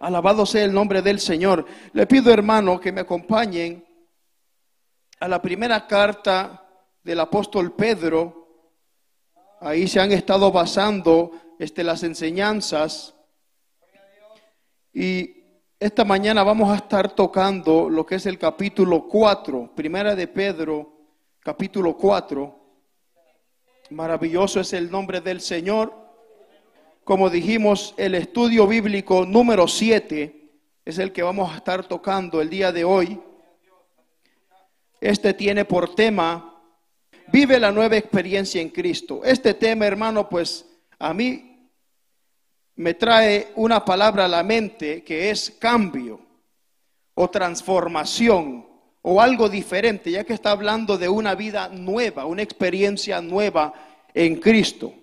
Alabado sea el nombre del Señor. Le pido, hermano, que me acompañen a la primera carta del apóstol Pedro. Ahí se han estado basando este, las enseñanzas. Y esta mañana vamos a estar tocando lo que es el capítulo 4, primera de Pedro, capítulo 4. Maravilloso es el nombre del Señor. Como dijimos, el estudio bíblico número 7 es el que vamos a estar tocando el día de hoy. Este tiene por tema, vive la nueva experiencia en Cristo. Este tema, hermano, pues a mí me trae una palabra a la mente que es cambio o transformación o algo diferente, ya que está hablando de una vida nueva, una experiencia nueva en Cristo.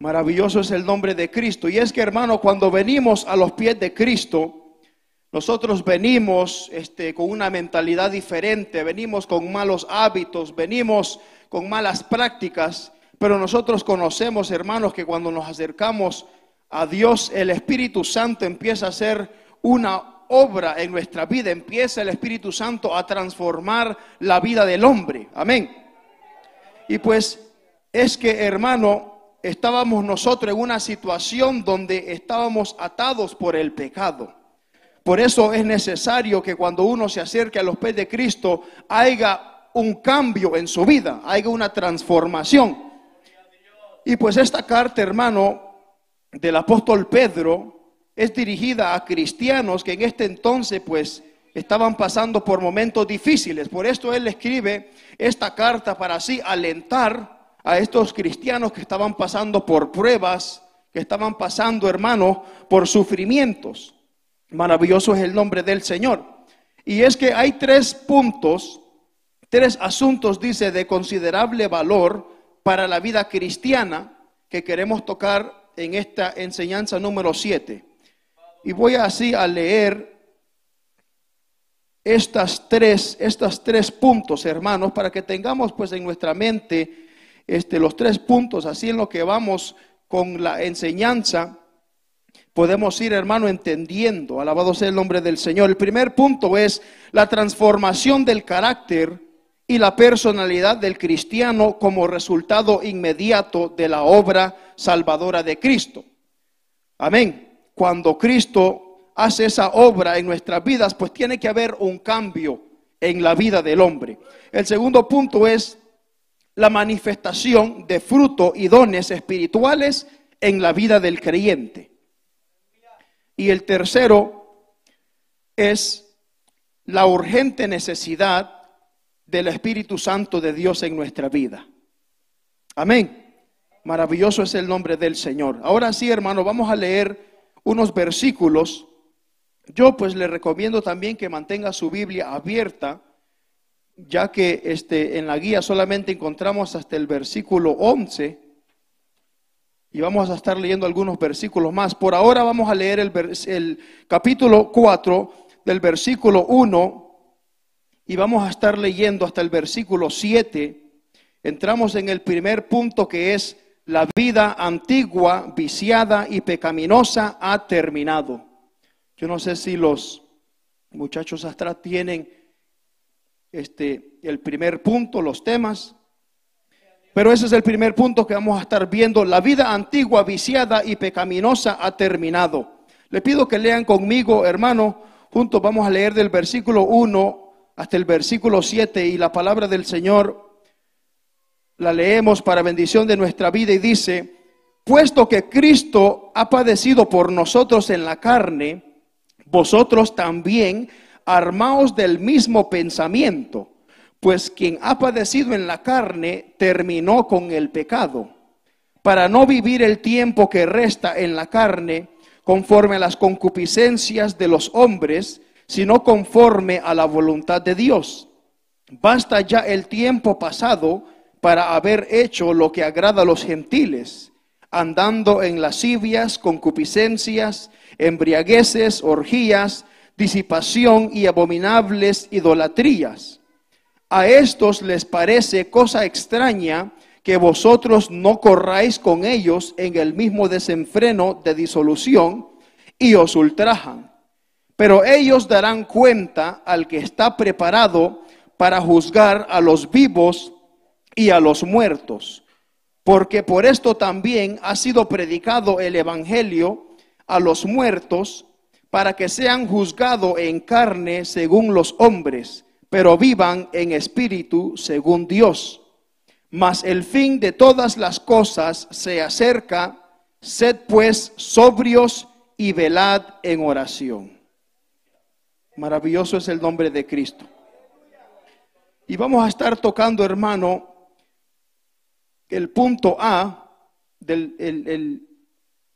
Maravilloso es el nombre de Cristo. Y es que, hermano, cuando venimos a los pies de Cristo, nosotros venimos este, con una mentalidad diferente, venimos con malos hábitos, venimos con malas prácticas, pero nosotros conocemos, hermanos, que cuando nos acercamos a Dios, el Espíritu Santo empieza a hacer una obra en nuestra vida, empieza el Espíritu Santo a transformar la vida del hombre. Amén. Y pues es que, hermano, estábamos nosotros en una situación donde estábamos atados por el pecado. Por eso es necesario que cuando uno se acerque a los pies de Cristo haya un cambio en su vida, haya una transformación. Y pues esta carta, hermano, del apóstol Pedro es dirigida a cristianos que en este entonces pues estaban pasando por momentos difíciles. Por esto él escribe esta carta para así alentar a estos cristianos que estaban pasando por pruebas, que estaban pasando, hermano, por sufrimientos. Maravilloso es el nombre del Señor. Y es que hay tres puntos, tres asuntos, dice, de considerable valor para la vida cristiana que queremos tocar en esta enseñanza número 7. Y voy así a leer estas tres, estas tres puntos, hermanos, para que tengamos pues en nuestra mente este, los tres puntos, así en lo que vamos con la enseñanza, podemos ir, hermano, entendiendo. Alabado sea el nombre del Señor. El primer punto es la transformación del carácter y la personalidad del cristiano como resultado inmediato de la obra salvadora de Cristo. Amén. Cuando Cristo hace esa obra en nuestras vidas, pues tiene que haber un cambio en la vida del hombre. El segundo punto es la manifestación de fruto y dones espirituales en la vida del creyente. Y el tercero es la urgente necesidad del Espíritu Santo de Dios en nuestra vida. Amén. Maravilloso es el nombre del Señor. Ahora sí, hermano, vamos a leer unos versículos. Yo pues le recomiendo también que mantenga su Biblia abierta ya que este, en la guía solamente encontramos hasta el versículo 11 y vamos a estar leyendo algunos versículos más. Por ahora vamos a leer el, el capítulo 4 del versículo 1 y vamos a estar leyendo hasta el versículo 7. Entramos en el primer punto que es la vida antigua, viciada y pecaminosa ha terminado. Yo no sé si los muchachos atrás tienen este, el primer punto, los temas. Pero ese es el primer punto que vamos a estar viendo. La vida antigua, viciada y pecaminosa ha terminado. Le pido que lean conmigo, hermano. Juntos vamos a leer del versículo 1 hasta el versículo 7 y la palabra del Señor la leemos para bendición de nuestra vida y dice, puesto que Cristo ha padecido por nosotros en la carne, vosotros también armaos del mismo pensamiento, pues quien ha padecido en la carne terminó con el pecado, para no vivir el tiempo que resta en la carne conforme a las concupiscencias de los hombres, sino conforme a la voluntad de Dios. Basta ya el tiempo pasado para haber hecho lo que agrada a los gentiles, andando en lascivias, concupiscencias, embriagueces, orgías, disipación y abominables idolatrías. A estos les parece cosa extraña que vosotros no corráis con ellos en el mismo desenfreno de disolución y os ultrajan. Pero ellos darán cuenta al que está preparado para juzgar a los vivos y a los muertos. Porque por esto también ha sido predicado el Evangelio a los muertos, para que sean juzgados en carne según los hombres, pero vivan en espíritu según Dios. Mas el fin de todas las cosas se acerca, sed pues sobrios y velad en oración. Maravilloso es el nombre de Cristo. Y vamos a estar tocando, hermano, el punto A, del,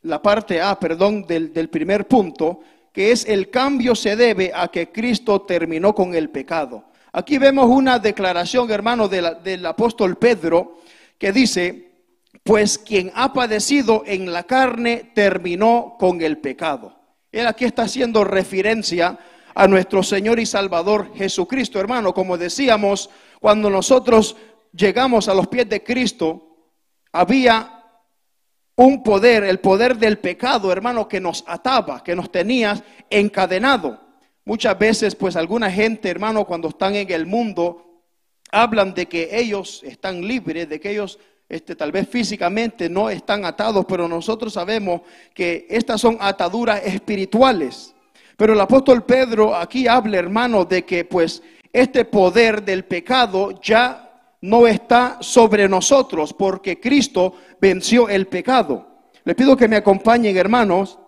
la parte A, perdón, del, del primer punto, que es el cambio se debe a que Cristo terminó con el pecado. Aquí vemos una declaración, hermano, del apóstol Pedro, que dice, pues quien ha padecido en la carne terminó con el pecado. Él aquí está haciendo referencia a nuestro Señor y Salvador Jesucristo, hermano. Como decíamos, cuando nosotros llegamos a los pies de Cristo, había un poder, el poder del pecado, hermano, que nos ataba, que nos tenía encadenado. Muchas veces, pues alguna gente, hermano, cuando están en el mundo, hablan de que ellos están libres, de que ellos este, tal vez físicamente no están atados, pero nosotros sabemos que estas son ataduras espirituales. Pero el apóstol Pedro aquí habla, hermano, de que pues este poder del pecado ya no está sobre nosotros, porque Cristo venció el pecado. Le pido que me acompañen, hermanos.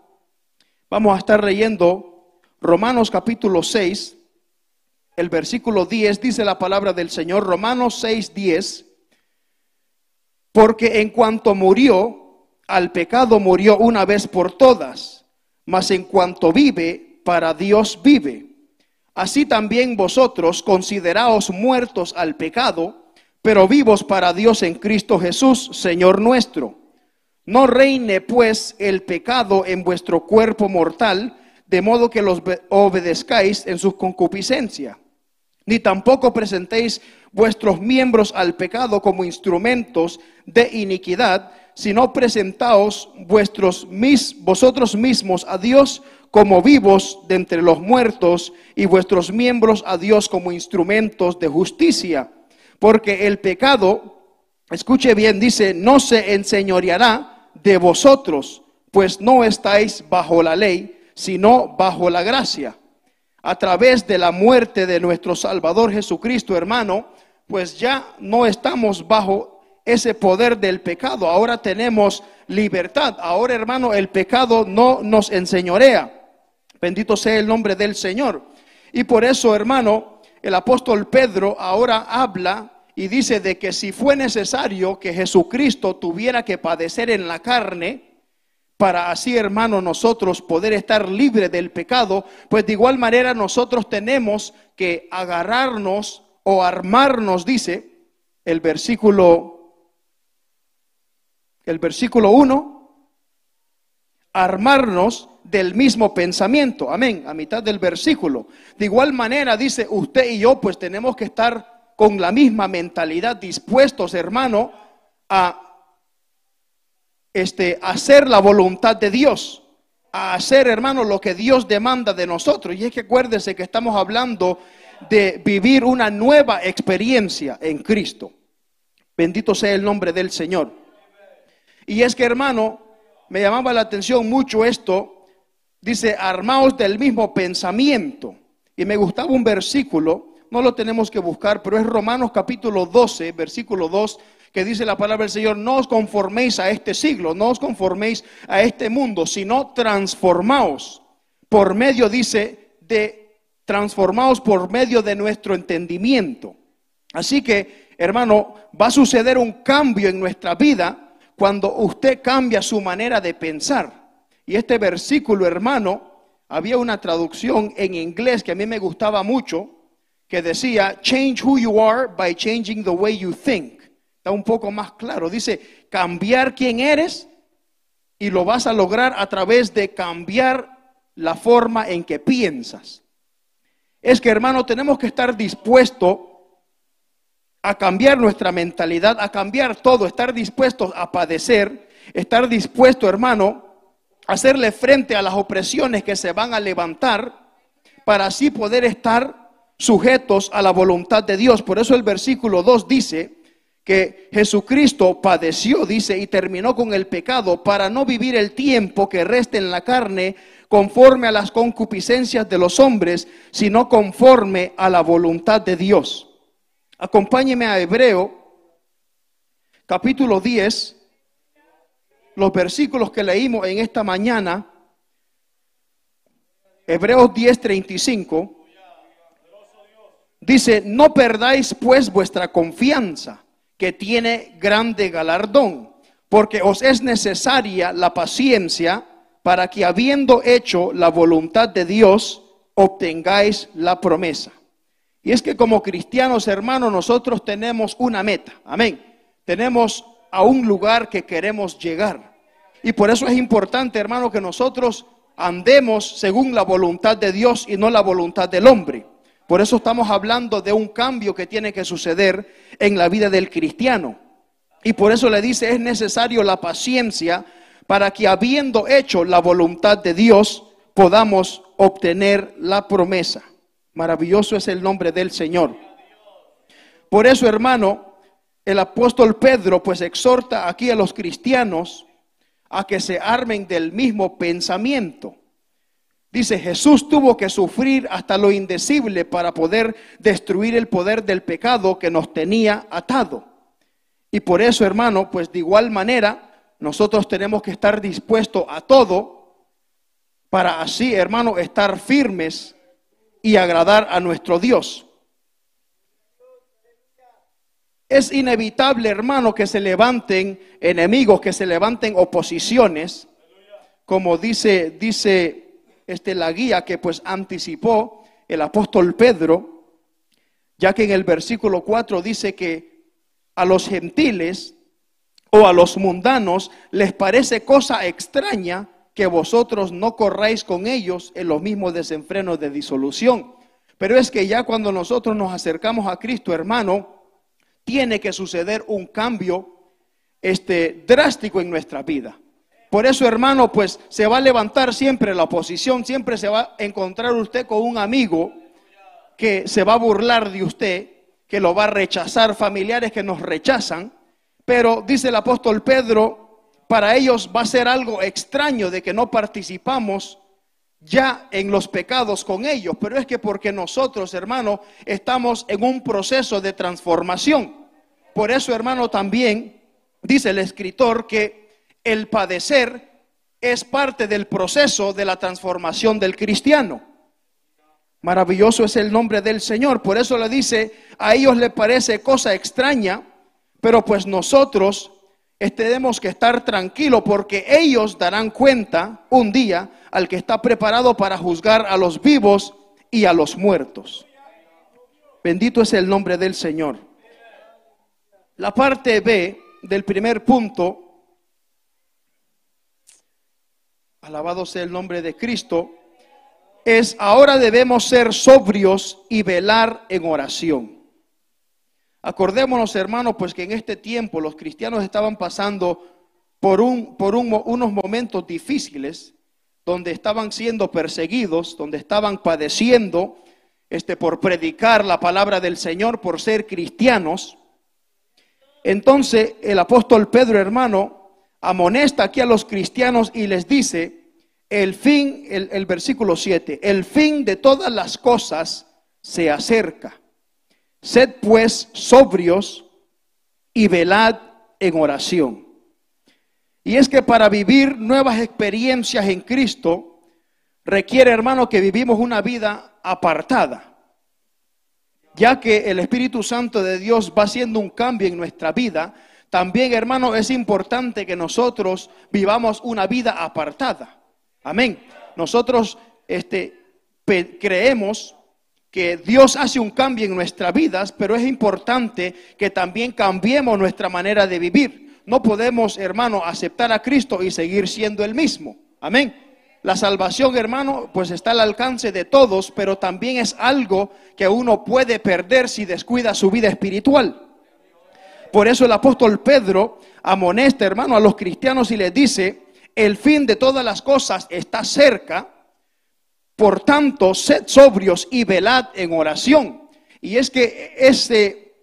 Vamos a estar leyendo Romanos capítulo 6, el versículo 10, dice la palabra del Señor, Romanos 6, 10, porque en cuanto murió, al pecado murió una vez por todas, mas en cuanto vive, para Dios vive. Así también vosotros consideraos muertos al pecado, pero vivos para Dios en Cristo Jesús, Señor nuestro. No reine pues el pecado en vuestro cuerpo mortal, de modo que los obedezcáis en su concupiscencia. Ni tampoco presentéis vuestros miembros al pecado como instrumentos de iniquidad, sino presentaos vuestros vosotros mismos a Dios como vivos de entre los muertos y vuestros miembros a Dios como instrumentos de justicia. Porque el pecado, escuche bien, dice, no se enseñoreará de vosotros, pues no estáis bajo la ley, sino bajo la gracia. A través de la muerte de nuestro Salvador Jesucristo, hermano, pues ya no estamos bajo ese poder del pecado. Ahora tenemos libertad. Ahora, hermano, el pecado no nos enseñorea. Bendito sea el nombre del Señor. Y por eso, hermano, el apóstol Pedro ahora habla y dice de que si fue necesario que Jesucristo tuviera que padecer en la carne, para así, hermano, nosotros poder estar libres del pecado, pues de igual manera nosotros tenemos que agarrarnos o armarnos, dice el versículo el versículo 1, armarnos del mismo pensamiento. Amén, a mitad del versículo. De igual manera dice usted y yo, pues tenemos que estar con la misma mentalidad dispuestos, hermano, a este, hacer la voluntad de Dios, a hacer, hermano, lo que Dios demanda de nosotros. Y es que acuérdese que estamos hablando de vivir una nueva experiencia en Cristo. Bendito sea el nombre del Señor. Y es que, hermano, me llamaba la atención mucho esto. Dice, armaos del mismo pensamiento. Y me gustaba un versículo, no lo tenemos que buscar, pero es Romanos capítulo 12, versículo 2 que dice la palabra del Señor, no os conforméis a este siglo, no os conforméis a este mundo, sino transformaos por medio, dice, de transformaos por medio de nuestro entendimiento. Así que, hermano, va a suceder un cambio en nuestra vida cuando usted cambia su manera de pensar. Y este versículo, hermano, había una traducción en inglés que a mí me gustaba mucho, que decía, change who you are by changing the way you think un poco más claro. Dice, cambiar quién eres y lo vas a lograr a través de cambiar la forma en que piensas. Es que, hermano, tenemos que estar dispuestos a cambiar nuestra mentalidad, a cambiar todo, estar dispuestos a padecer, estar dispuesto, hermano, hacerle frente a las opresiones que se van a levantar para así poder estar sujetos a la voluntad de Dios. Por eso el versículo 2 dice que Jesucristo padeció, dice, y terminó con el pecado para no vivir el tiempo que resta en la carne conforme a las concupiscencias de los hombres, sino conforme a la voluntad de Dios. Acompáñeme a Hebreo capítulo 10, los versículos que leímos en esta mañana, Hebreos 10, 35, dice, no perdáis pues vuestra confianza, que tiene grande galardón, porque os es necesaria la paciencia para que habiendo hecho la voluntad de Dios, obtengáis la promesa. Y es que como cristianos hermanos nosotros tenemos una meta, amén. Tenemos a un lugar que queremos llegar. Y por eso es importante, hermano, que nosotros andemos según la voluntad de Dios y no la voluntad del hombre. Por eso estamos hablando de un cambio que tiene que suceder en la vida del cristiano. Y por eso le dice, es necesario la paciencia para que habiendo hecho la voluntad de Dios, podamos obtener la promesa. Maravilloso es el nombre del Señor. Por eso, hermano, el apóstol Pedro pues exhorta aquí a los cristianos a que se armen del mismo pensamiento. Dice, Jesús tuvo que sufrir hasta lo indecible para poder destruir el poder del pecado que nos tenía atado. Y por eso, hermano, pues de igual manera, nosotros tenemos que estar dispuestos a todo para así, hermano, estar firmes y agradar a nuestro Dios. Es inevitable, hermano, que se levanten enemigos, que se levanten oposiciones, como dice, dice este, la guía que pues anticipó el apóstol Pedro, ya que en el versículo 4 dice que a los gentiles o a los mundanos les parece cosa extraña que vosotros no corráis con ellos en los mismos desenfrenos de disolución. Pero es que ya cuando nosotros nos acercamos a Cristo, hermano, tiene que suceder un cambio este, drástico en nuestra vida. Por eso, hermano, pues se va a levantar siempre la oposición, siempre se va a encontrar usted con un amigo que se va a burlar de usted, que lo va a rechazar, familiares que nos rechazan, pero dice el apóstol Pedro, para ellos va a ser algo extraño de que no participamos ya en los pecados con ellos, pero es que porque nosotros, hermano, estamos en un proceso de transformación. Por eso, hermano, también dice el escritor que el padecer es parte del proceso de la transformación del cristiano. Maravilloso es el nombre del Señor. Por eso le dice, a ellos le parece cosa extraña, pero pues nosotros tenemos que estar tranquilos porque ellos darán cuenta un día al que está preparado para juzgar a los vivos y a los muertos. Bendito es el nombre del Señor. La parte B del primer punto, alabado sea el nombre de Cristo, es ahora debemos ser sobrios y velar en oración. Acordémonos, hermanos, pues que en este tiempo los cristianos estaban pasando por, un, por unos momentos difíciles, donde estaban siendo perseguidos, donde estaban padeciendo este, por predicar la palabra del Señor, por ser cristianos. Entonces el apóstol Pedro, hermano, amonesta aquí a los cristianos y les dice, el fin, el, el versículo 7, el fin de todas las cosas se acerca. Sed pues sobrios y velad en oración. Y es que para vivir nuevas experiencias en Cristo requiere, hermano, que vivimos una vida apartada. Ya que el Espíritu Santo de Dios va haciendo un cambio en nuestra vida, también, hermano, es importante que nosotros vivamos una vida apartada. Amén. Nosotros este, creemos que Dios hace un cambio en nuestras vidas, pero es importante que también cambiemos nuestra manera de vivir. No podemos, hermano, aceptar a Cristo y seguir siendo el mismo. Amén. La salvación, hermano, pues está al alcance de todos, pero también es algo que uno puede perder si descuida su vida espiritual. Por eso el apóstol Pedro amonesta, hermano, a los cristianos y les dice, el fin de todas las cosas está cerca, por tanto, sed sobrios y velad en oración. Y es que ese,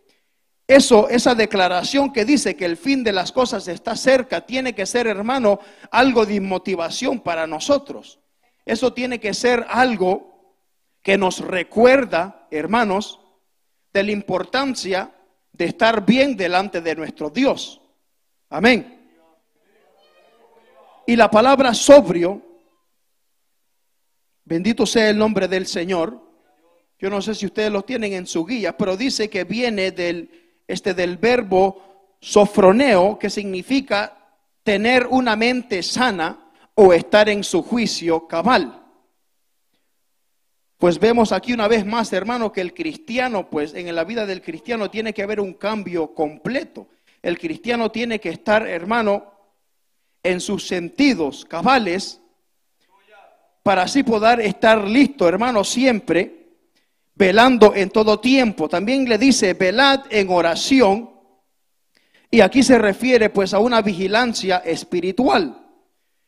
eso, esa declaración que dice que el fin de las cosas está cerca, tiene que ser, hermano, algo de motivación para nosotros. Eso tiene que ser algo que nos recuerda, hermanos, de la importancia de estar bien delante de nuestro Dios. Amén. Y la palabra sobrio, bendito sea el nombre del Señor. Yo no sé si ustedes lo tienen en su guía, pero dice que viene del, este, del verbo sofroneo, que significa tener una mente sana o estar en su juicio cabal. Pues vemos aquí una vez más, hermano, que el cristiano, pues en la vida del cristiano tiene que haber un cambio completo. El cristiano tiene que estar, hermano, en sus sentidos cabales para así poder estar listo, hermano, siempre, velando en todo tiempo. También le dice, velad en oración. Y aquí se refiere pues a una vigilancia espiritual.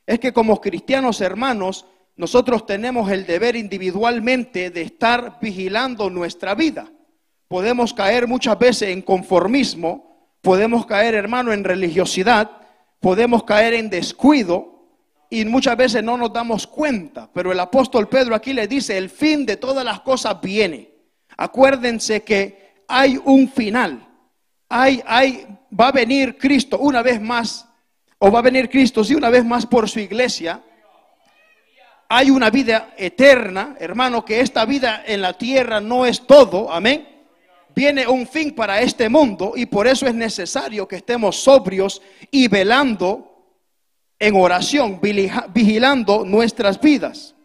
Es que como cristianos hermanos, nosotros tenemos el deber individualmente de estar vigilando nuestra vida. Podemos caer muchas veces en conformismo, podemos caer, hermano, en religiosidad, podemos caer en descuido y muchas veces no nos damos cuenta. Pero el apóstol Pedro aquí le dice, el fin de todas las cosas viene. Acuérdense que hay un final. Hay, hay, va a venir Cristo una vez más, o va a venir Cristo, sí, una vez más por su iglesia hay una vida eterna, hermano, que esta vida en la tierra no es todo, amén. Viene un fin para este mundo y por eso es necesario que estemos sobrios y velando en oración, vigilando nuestras vidas.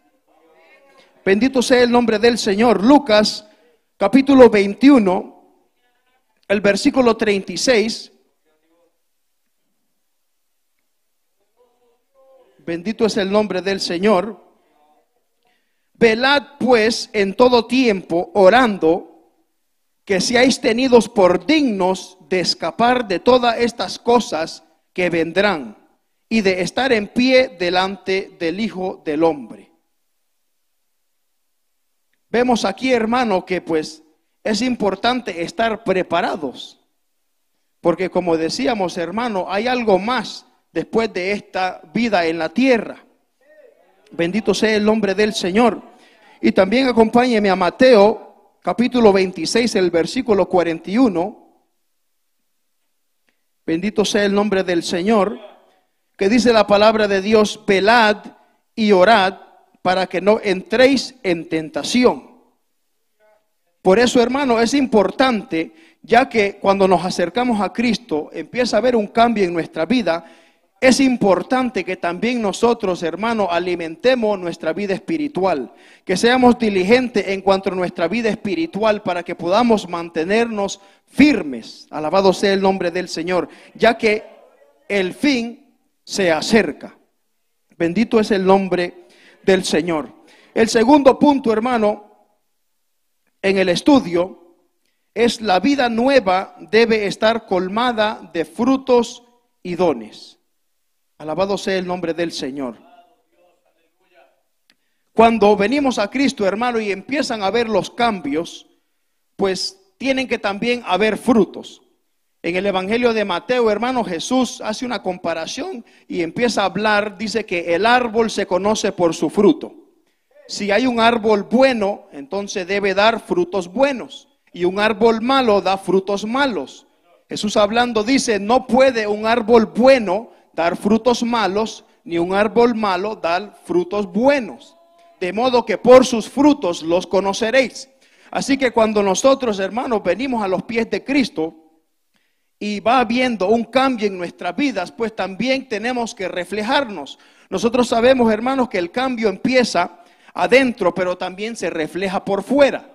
Bendito sea el nombre del Señor. Lucas capítulo 21, el versículo 36. Bendito es el nombre del Señor. Velad pues en todo tiempo, orando, que seáis tenidos por dignos de escapar de todas estas cosas que vendrán y de estar en pie delante del Hijo del Hombre. Vemos aquí, hermano, que pues es importante estar preparados, porque como decíamos, hermano, hay algo más después de esta vida en la tierra. Bendito sea el nombre del Señor. Y también acompáñeme a Mateo capítulo 26, el versículo 41. Bendito sea el nombre del Señor, que dice la palabra de Dios, velad y orad para que no entréis en tentación. Por eso, hermano, es importante, ya que cuando nos acercamos a Cristo empieza a haber un cambio en nuestra vida, es importante que también nosotros, hermanos, alimentemos nuestra vida espiritual, que seamos diligentes en cuanto a nuestra vida espiritual para que podamos mantenernos firmes. Alabado sea el nombre del Señor, ya que el fin se acerca. Bendito es el nombre del Señor. El segundo punto, hermano, en el estudio es la vida nueva debe estar colmada de frutos y dones. Alabado sea el nombre del Señor. Cuando venimos a Cristo, hermano, y empiezan a ver los cambios, pues tienen que también haber frutos. En el Evangelio de Mateo, hermano, Jesús hace una comparación y empieza a hablar, dice que el árbol se conoce por su fruto. Si hay un árbol bueno, entonces debe dar frutos buenos. Y un árbol malo da frutos malos. Jesús hablando dice, no puede un árbol bueno dar frutos malos, ni un árbol malo dar frutos buenos. De modo que por sus frutos los conoceréis. Así que cuando nosotros, hermanos, venimos a los pies de Cristo y va habiendo un cambio en nuestras vidas, pues también tenemos que reflejarnos. Nosotros sabemos, hermanos, que el cambio empieza adentro, pero también se refleja por fuera.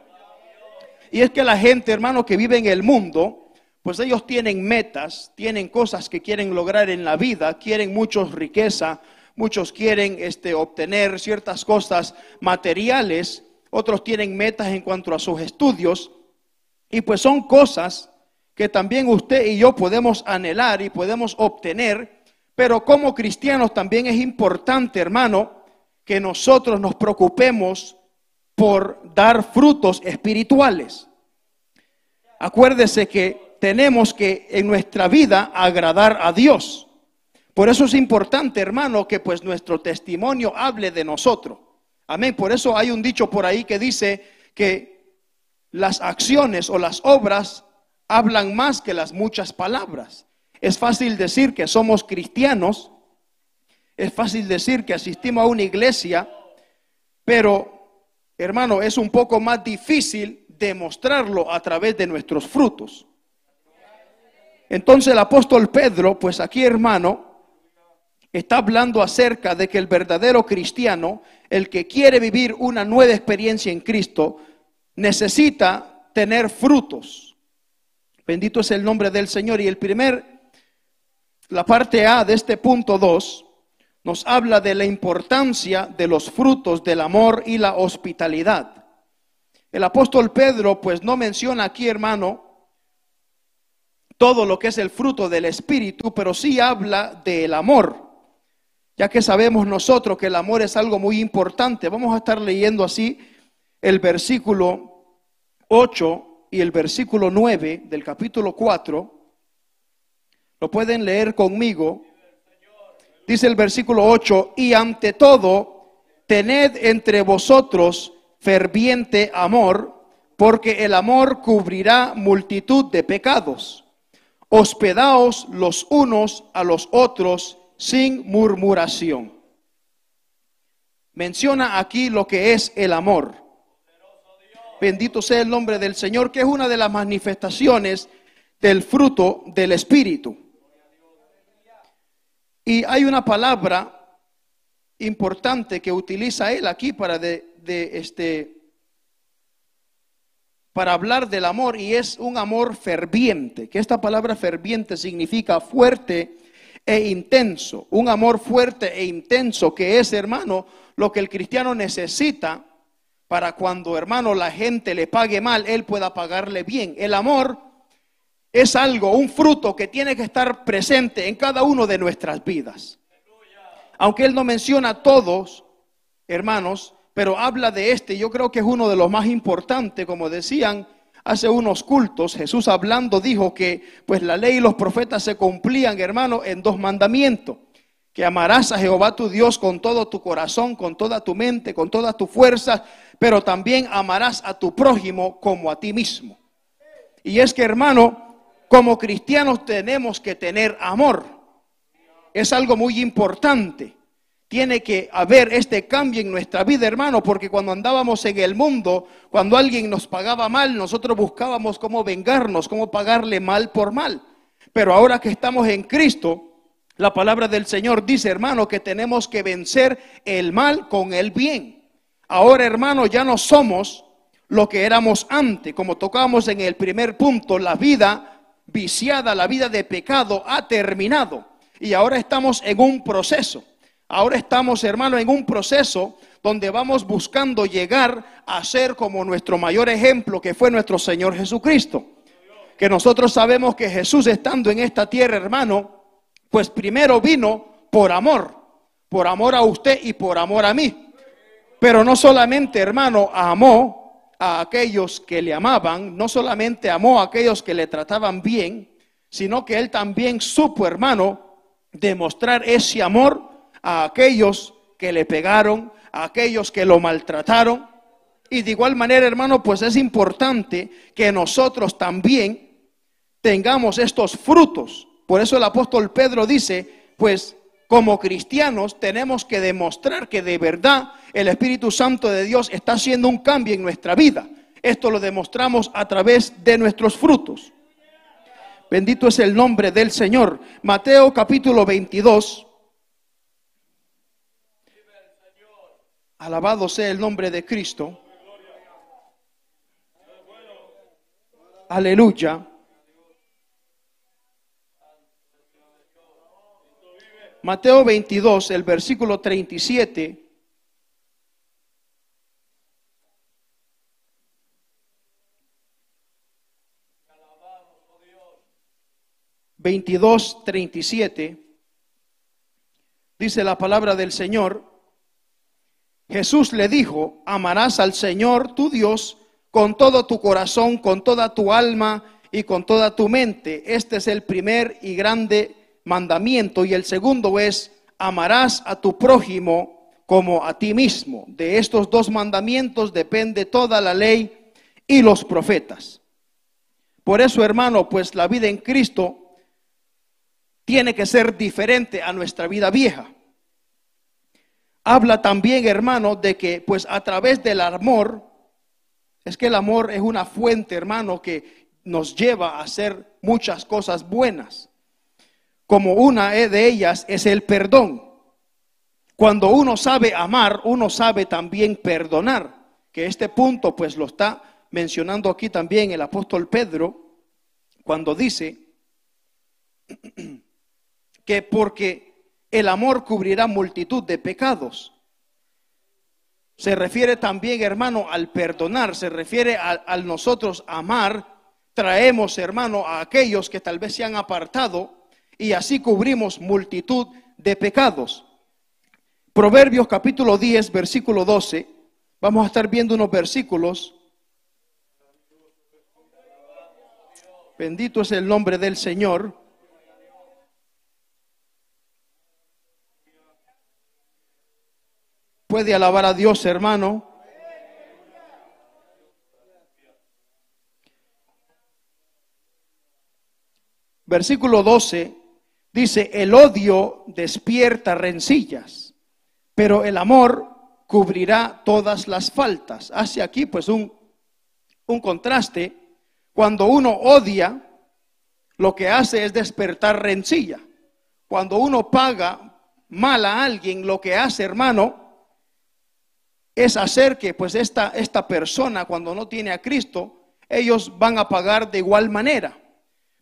Y es que la gente, hermano, que vive en el mundo, pues ellos tienen metas, tienen cosas que quieren lograr en la vida, quieren muchos riqueza, muchos quieren este, obtener ciertas cosas materiales, otros tienen metas en cuanto a sus estudios, y pues son cosas que también usted y yo podemos anhelar y podemos obtener, Pero como cristianos también es importante, hermano, que nosotros nos preocupemos por dar frutos espirituales. Acuérdese que tenemos que en nuestra vida agradar a Dios. Por eso es importante, hermano, que pues nuestro testimonio hable de nosotros. Amén. Por eso hay un dicho por ahí que dice que las acciones o las obras hablan más que las muchas palabras. Es fácil decir que somos cristianos, es fácil decir que asistimos a una iglesia, pero hermano, es un poco más difícil demostrarlo a través de nuestros frutos. Entonces el apóstol Pedro, pues aquí hermano, está hablando acerca de que el verdadero cristiano, el que quiere vivir una nueva experiencia en Cristo, necesita tener frutos. Bendito es el nombre del Señor. Y el primer, la parte A de este punto 2, nos habla de la importancia de los frutos del amor y la hospitalidad. El apóstol Pedro, pues no menciona aquí, hermano, todo lo que es el fruto del Espíritu, pero sí habla del amor ya que sabemos nosotros que el amor es algo muy importante. Vamos a estar leyendo así el versículo 8 y el versículo 9 del capítulo 4. Lo pueden leer conmigo. Dice el versículo 8, y ante todo, tened entre vosotros ferviente amor, porque el amor cubrirá multitud de pecados. Hospedaos los unos a los otros sin murmuración. Menciona aquí lo que es el amor. Bendito sea el nombre del Señor, que es una de las manifestaciones del fruto del Espíritu. Y hay una palabra importante que utiliza él aquí para de, este para hablar del amor y es un amor ferviente, que esta palabra ferviente significa fuerte e intenso, un amor fuerte e intenso que es, hermano, lo que el cristiano necesita para cuando, hermano, la gente le pague mal, él pueda pagarle bien. El amor es algo, un fruto que tiene que estar presente en cada uno de nuestras vidas. Aunque él no menciona todos, hermanos, pero habla de este, yo creo que es uno de los más importantes, como decían hace unos cultos, Jesús hablando dijo que pues la ley y los profetas se cumplían, hermano, en dos mandamientos. Que amarás a Jehová tu Dios con todo tu corazón, con toda tu mente, con toda tu fuerza, pero también amarás a tu prójimo como a ti mismo. Y es que, hermano, como cristianos tenemos que tener amor. Es algo muy importante tiene que haber este cambio en nuestra vida, hermano, porque cuando andábamos en el mundo, cuando alguien nos pagaba mal, nosotros buscábamos cómo vengarnos, cómo pagarle mal por mal. Pero ahora que estamos en Cristo, la palabra del Señor dice, hermano, que tenemos que vencer el mal con el bien. Ahora, hermano, ya no somos lo que éramos antes, como tocábamos en el primer punto, la vida viciada, la vida de pecado ha terminado y ahora estamos en un proceso. Ahora estamos, hermano, en un proceso donde vamos buscando llegar a ser como nuestro mayor ejemplo, que fue nuestro Señor Jesucristo. Que nosotros sabemos que Jesús estando en esta tierra, hermano, pues primero vino por amor, por amor a usted y por amor a mí. Pero no solamente, hermano, amó a aquellos que le amaban, no solamente amó a aquellos que le trataban bien, sino que él también supo, hermano, demostrar ese amor a aquellos que le pegaron, a aquellos que lo maltrataron. Y de igual manera, hermano, pues es importante que nosotros también tengamos estos frutos. Por eso el apóstol Pedro dice, pues como cristianos tenemos que demostrar que de verdad el Espíritu Santo de Dios está haciendo un cambio en nuestra vida. Esto lo demostramos a través de nuestros frutos. Bendito es el nombre del Señor. Mateo capítulo 22, Alabado sea el nombre de Cristo. Aleluya. Mateo 22, el versículo 37. 22, 37. dice la palabra del Señor, Jesús le dijo, amarás al Señor tu Dios con todo tu corazón, con toda tu alma y con toda tu mente. Este es el primer y grande mandamiento. Y el segundo es, amarás a tu prójimo como a ti mismo. De estos dos mandamientos depende toda la ley y los profetas. Por eso, hermano, pues la vida en Cristo tiene que ser diferente a nuestra vida vieja habla también, hermano, de que pues a través del amor, es que el amor es una fuente, hermano, que nos lleva a hacer muchas cosas buenas. Como una de ellas es el perdón. Cuando uno sabe amar, uno sabe también perdonar. Que este punto pues lo está mencionando aquí también el apóstol Pedro cuando dice que porque el amor cubrirá multitud de pecados. Se refiere también, hermano, al perdonar, se refiere al nosotros amar. Traemos, hermano, a aquellos que tal vez se han apartado y así cubrimos multitud de pecados. Proverbios capítulo 10, versículo 12. Vamos a estar viendo unos versículos. Bendito es el nombre del Señor. Puede alabar a Dios, hermano. Versículo 12 dice, el odio despierta rencillas, pero el amor cubrirá todas las faltas. Hace aquí pues un, un contraste. Cuando uno odia, lo que hace es despertar rencilla. Cuando uno paga mal a alguien, lo que hace, hermano, es hacer que pues esta, esta persona cuando no tiene a Cristo, ellos van a pagar de igual manera.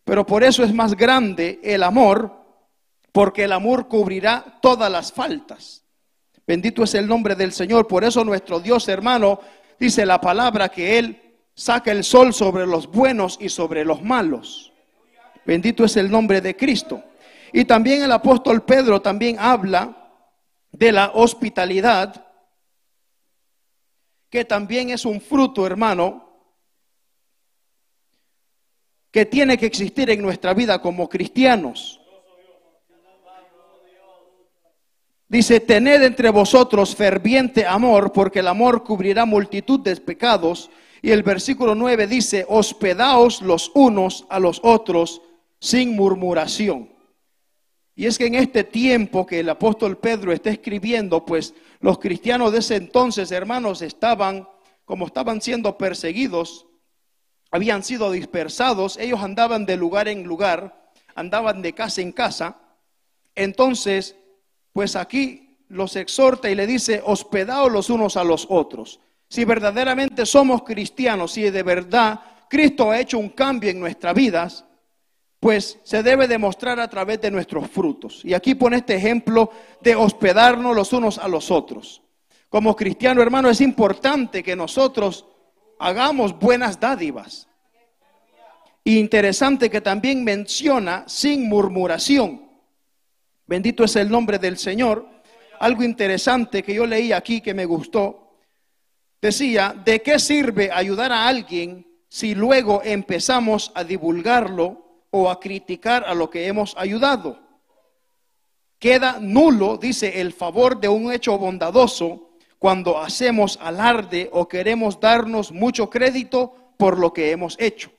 Pero por eso es más grande el amor, porque el amor cubrirá todas las faltas. Bendito es el nombre del Señor. Por eso nuestro Dios hermano dice la palabra que Él saca el sol sobre los buenos y sobre los malos. Bendito es el nombre de Cristo. Y también el apóstol Pedro también habla de la hospitalidad que también es un fruto, hermano, que tiene que existir en nuestra vida como cristianos. Dice, tened entre vosotros ferviente amor, porque el amor cubrirá multitud de pecados. Y el versículo 9 dice, hospedaos los unos a los otros sin murmuración. Y es que en este tiempo que el apóstol Pedro está escribiendo, pues los cristianos de ese entonces, hermanos, estaban, como estaban siendo perseguidos, habían sido dispersados, ellos andaban de lugar en lugar, andaban de casa en casa. Entonces, pues aquí los exhorta y le dice, hospedaos los unos a los otros. Si verdaderamente somos cristianos, si de verdad Cristo ha hecho un cambio en nuestras vidas, pues se debe demostrar a través de nuestros frutos. Y aquí pone este ejemplo de hospedarnos los unos a los otros. Como cristiano hermano es importante que nosotros hagamos buenas dádivas. interesante que también menciona sin murmuración. Bendito es el nombre del Señor. Algo interesante que yo leí aquí que me gustó. Decía, ¿de qué sirve ayudar a alguien si luego empezamos a divulgarlo o a criticar a lo que hemos ayudado. Queda nulo, dice, el favor de un hecho bondadoso cuando hacemos alarde o queremos darnos mucho crédito por lo que hemos hecho.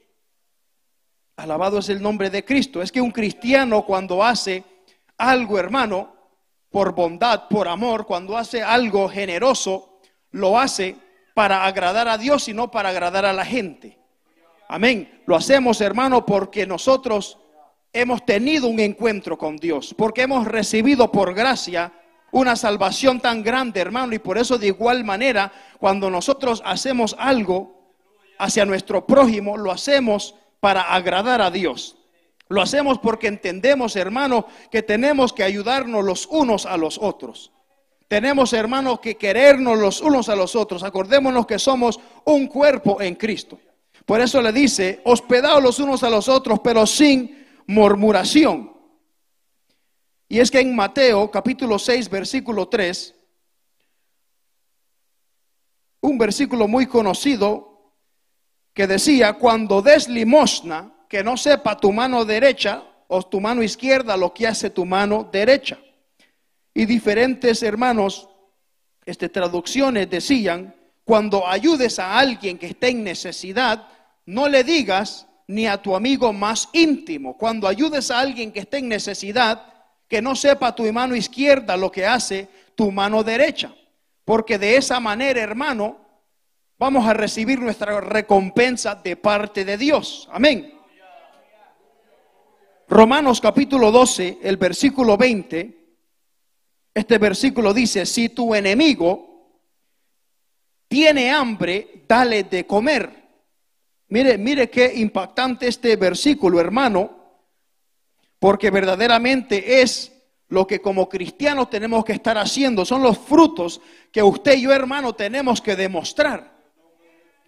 Alabado es el nombre de Cristo. Es que un cristiano cuando hace algo, hermano, por bondad, por amor, cuando hace algo generoso, lo hace para agradar a Dios y no para agradar a la gente. Amén. Lo hacemos, hermano, porque nosotros hemos tenido un encuentro con Dios, porque hemos recibido por gracia una salvación tan grande, hermano, y por eso de igual manera, cuando nosotros hacemos algo hacia nuestro prójimo, lo hacemos para agradar a Dios. Lo hacemos porque entendemos, hermano, que tenemos que ayudarnos los unos a los otros. Tenemos, hermano, que querernos los unos a los otros. Acordémonos que somos un cuerpo en Cristo. Por eso le dice, hospedaos los unos a los otros, pero sin murmuración. Y es que en Mateo capítulo 6, versículo 3, un versículo muy conocido que decía, cuando des limosna, que no sepa tu mano derecha o tu mano izquierda lo que hace tu mano derecha. Y diferentes hermanos, este, traducciones decían, cuando ayudes a alguien que esté en necesidad, no le digas ni a tu amigo más íntimo. Cuando ayudes a alguien que esté en necesidad, que no sepa tu mano izquierda lo que hace tu mano derecha. Porque de esa manera, hermano, vamos a recibir nuestra recompensa de parte de Dios. Amén. Romanos capítulo 12, el versículo 20, este versículo dice, si tu enemigo tiene hambre, dale de comer. Mire, mire qué impactante este versículo, hermano, porque verdaderamente es lo que como cristianos tenemos que estar haciendo, son los frutos que usted y yo, hermano, tenemos que demostrar.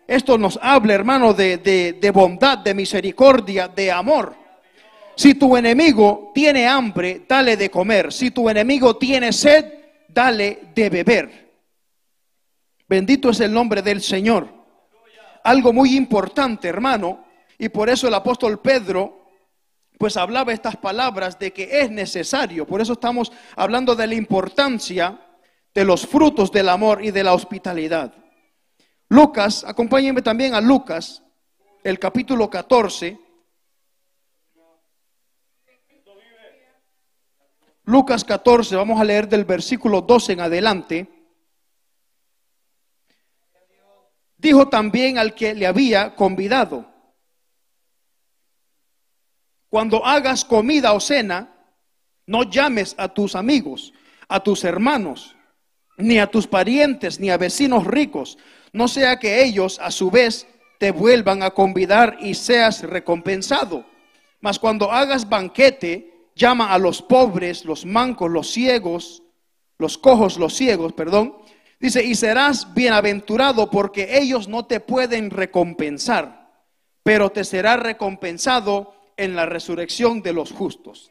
Esto nos habla, hermano, de, de bondad, de misericordia, de amor. Si tu enemigo tiene hambre, dale de comer. Si tu enemigo tiene sed, dale de beber. Bendito es el nombre del Señor. Algo muy importante, hermano, y por eso el apóstol Pedro pues hablaba estas palabras de que es necesario. Por eso estamos hablando de la importancia de los frutos del amor y de la hospitalidad. Lucas, acompáñenme también a Lucas, el capítulo 14. Lucas 14, vamos a leer del versículo 12 en adelante. Dijo también al que le había convidado, cuando hagas comida o cena, no llames a tus amigos, a tus hermanos, ni a tus parientes, ni a vecinos ricos, no sea que ellos a su vez te vuelvan a convidar y seas recompensado. Mas cuando hagas banquete, llama a los pobres, los mancos, los ciegos, los cojos, los ciegos, perdón. Dice, y serás bienaventurado porque ellos no te pueden recompensar, pero te será recompensado en la resurrección de los justos.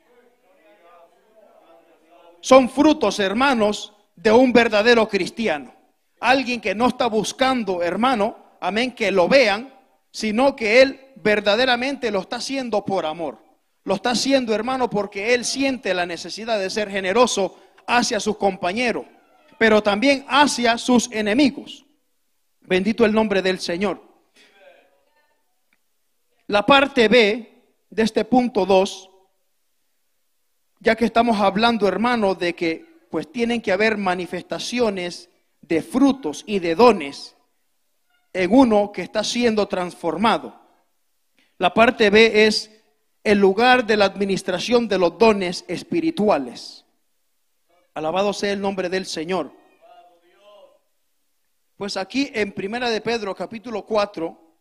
Son frutos, hermanos, de un verdadero cristiano. Alguien que no está buscando, hermano, amén, que lo vean, sino que él verdaderamente lo está haciendo por amor. Lo está haciendo, hermano, porque él siente la necesidad de ser generoso hacia sus compañeros, pero también hacia sus enemigos. Bendito el nombre del Señor. La parte B de este punto 2, ya que estamos hablando, hermano, de que pues tienen que haber manifestaciones de frutos y de dones en uno que está siendo transformado. La parte B es el lugar de la administración de los dones espirituales. Alabado sea el nombre del Señor. Pues aquí en Primera de Pedro capítulo 4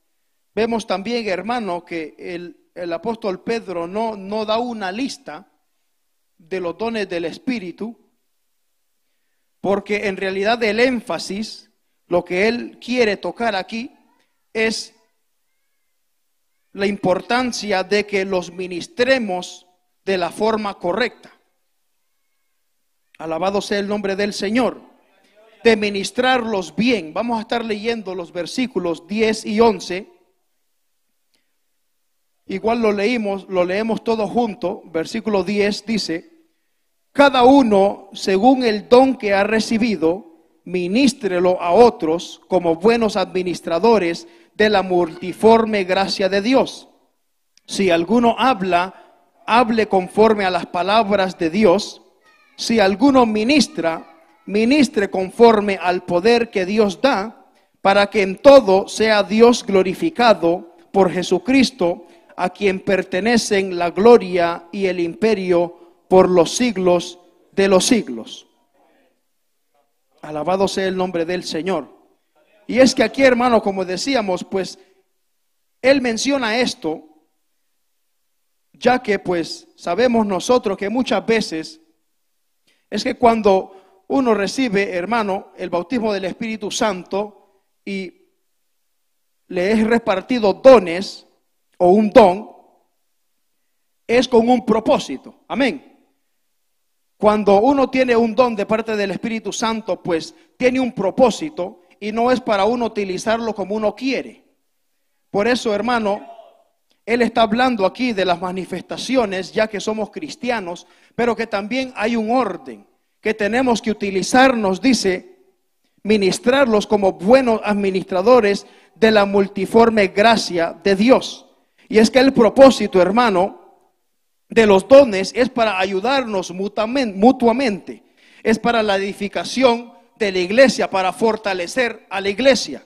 vemos también, hermano, que el, apóstol Pedro no, no da una lista de los dones del Espíritu, porque en realidad el énfasis, lo que él quiere tocar aquí, es la importancia de que los ministremos de la forma correcta. Alabado sea el nombre del Señor. De ministrarlos bien. Vamos a estar leyendo los versículos 10 y 11. Igual lo leímos, lo leemos todo junto. Versículo 10 dice, cada uno según el don que ha recibido, ministrelo a otros como buenos administradores de la multiforme gracia de Dios. Si alguno habla, hable conforme a las palabras de Dios. Si alguno ministra, ministre conforme al poder que Dios da, para que en todo sea Dios glorificado por Jesucristo, a quien pertenecen la gloria y el imperio por los siglos de los siglos. Alabado sea el nombre del Señor. Y es que aquí, hermano, como decíamos, pues él menciona esto, ya que pues sabemos nosotros que muchas veces es que cuando uno recibe, hermano, el bautismo del Espíritu Santo y le es repartido dones o un don, es con un propósito. Amén. Cuando uno tiene un don de parte del Espíritu Santo, pues tiene un propósito y no es para uno utilizarlo como uno quiere. Por eso, hermano, él está hablando aquí de las manifestaciones, ya que somos cristianos, pero que también hay un orden que tenemos que utilizarnos, dice, ministrarlos como buenos administradores de la multiforme gracia de Dios. Y es que el propósito, hermano, de los dones es para ayudarnos mutuamente, es para la edificación de la iglesia, para fortalecer a la iglesia.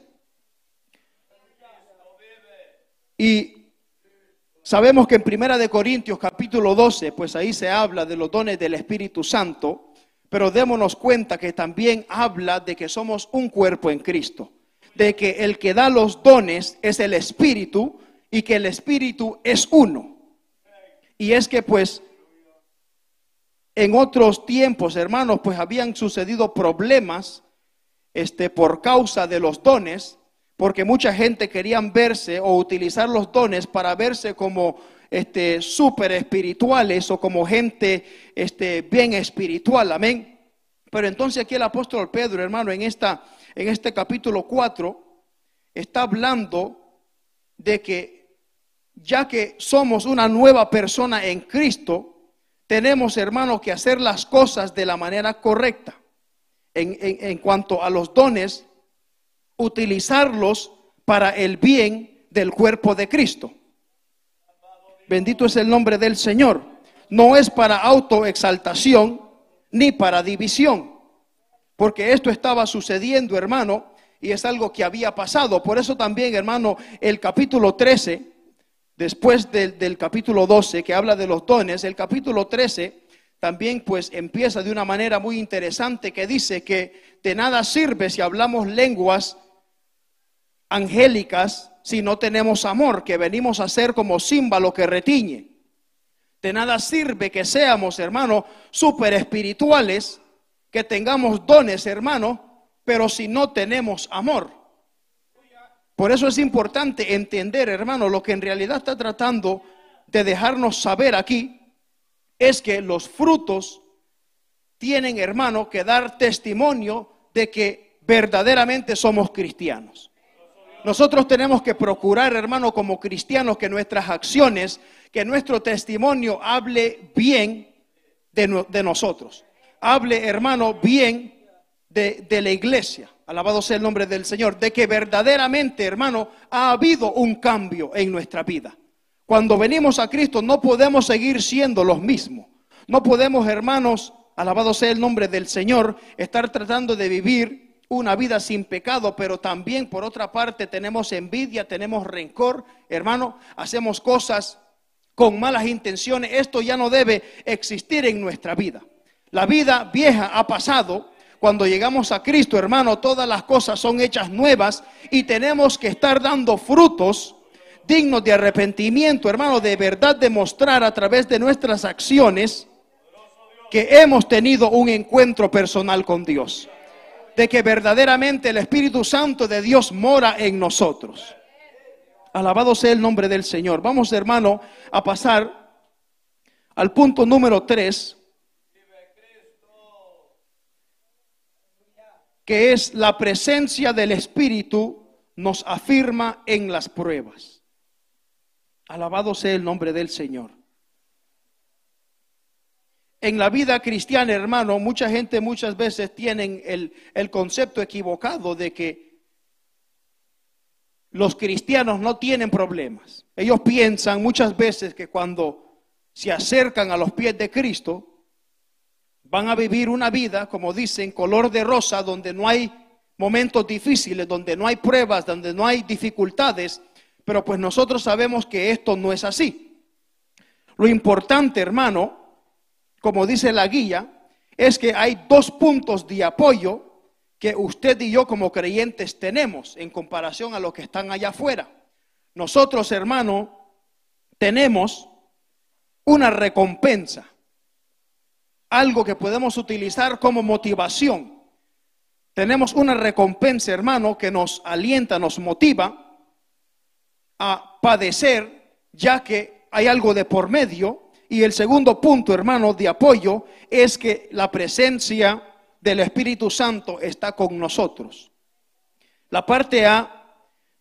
Y sabemos que en Primera de Corintios capítulo 12, pues ahí se habla de los dones del Espíritu Santo, pero démonos cuenta que también habla de que somos un cuerpo en Cristo, de que el que da los dones es el Espíritu y que el Espíritu es uno. Y es que pues en otros tiempos, hermanos, pues habían sucedido problemas este, por causa de los dones, porque mucha gente querían verse o utilizar los dones para verse como este, súper espirituales o como gente este, bien espiritual, amén. Pero entonces aquí el apóstol Pedro, hermano, en, esta, en este capítulo 4, está hablando de que ya que somos una nueva persona en Cristo, tenemos, hermanos, que hacer las cosas de la manera correcta. En, cuanto a los dones, utilizarlos para el bien del cuerpo de Cristo. Bendito es el nombre del Señor. No es para autoexaltación ni para división. Porque esto estaba sucediendo, hermano, y es algo que había pasado. Por eso también, hermano, el capítulo 13 después del, capítulo 12 que habla de los dones, el capítulo 13 también pues empieza de una manera muy interesante que dice que de nada sirve si hablamos lenguas angélicas si no tenemos amor, que venimos a ser como símbolo que retiñe. De nada sirve que seamos, hermanos, súper espirituales, que tengamos dones, hermano, pero si no tenemos amor. Por eso es importante entender, hermano, lo que en realidad está tratando de dejarnos saber aquí es que los frutos tienen, hermano, que dar testimonio de que verdaderamente somos cristianos. Nosotros tenemos que procurar, hermano, como cristianos, que nuestras acciones, que nuestro testimonio hable bien de, nosotros. Hable, hermano, bien de, de la iglesia alabado sea el nombre del Señor, de que verdaderamente, hermano, ha habido un cambio en nuestra vida. Cuando venimos a Cristo no podemos seguir siendo los mismos. No podemos, hermanos, alabado sea el nombre del Señor, estar tratando de vivir una vida sin pecado, pero también por otra parte tenemos envidia, tenemos rencor, hermano, hacemos cosas con malas intenciones. Esto ya no debe existir en nuestra vida. La vida vieja ha pasado cuando llegamos a Cristo, hermano, todas las cosas son hechas nuevas y tenemos que estar dando frutos dignos de arrepentimiento, hermano, de verdad demostrar a través de nuestras acciones que hemos tenido un encuentro personal con Dios, de que verdaderamente el Espíritu Santo de Dios mora en nosotros. Alabado sea el nombre del Señor. Vamos, hermano, a pasar al punto número 3 que es la presencia del Espíritu, nos afirma en las pruebas. Alabado sea el nombre del Señor. En la vida cristiana, hermano, mucha gente muchas veces tienen el, el concepto equivocado de que los cristianos no tienen problemas. Ellos piensan muchas veces que cuando se acercan a los pies de Cristo, van a vivir una vida, como dicen, color de rosa, donde no hay momentos difíciles, donde no hay pruebas, donde no hay dificultades, pero pues nosotros sabemos que esto no es así. Lo importante, hermano, como dice la guía, es que hay dos puntos de apoyo que usted y yo como creyentes tenemos en comparación a los que están allá afuera. Nosotros, hermano, tenemos una recompensa algo que podemos utilizar como motivación. Tenemos una recompensa, hermano, que nos alienta, nos motiva a padecer, ya que hay algo de por medio, Y el segundo punto, hermano, de apoyo es que la presencia del Espíritu Santo está con nosotros. La parte A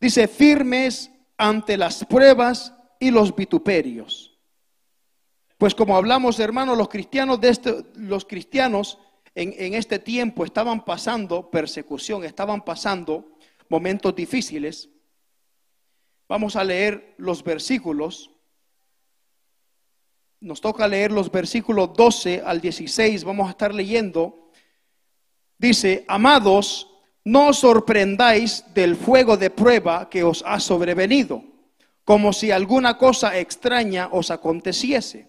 dice firmes ante las pruebas y los vituperios. Pues como hablamos, hermano, los cristianos de este, los cristianos en, en este tiempo estaban pasando persecución, estaban pasando momentos difíciles. Vamos a leer los versículos. Nos toca leer los versículos 12 al 16. Vamos a estar leyendo. Dice, amados, no os sorprendáis del fuego de prueba que os ha sobrevenido, como si alguna cosa extraña os aconteciese,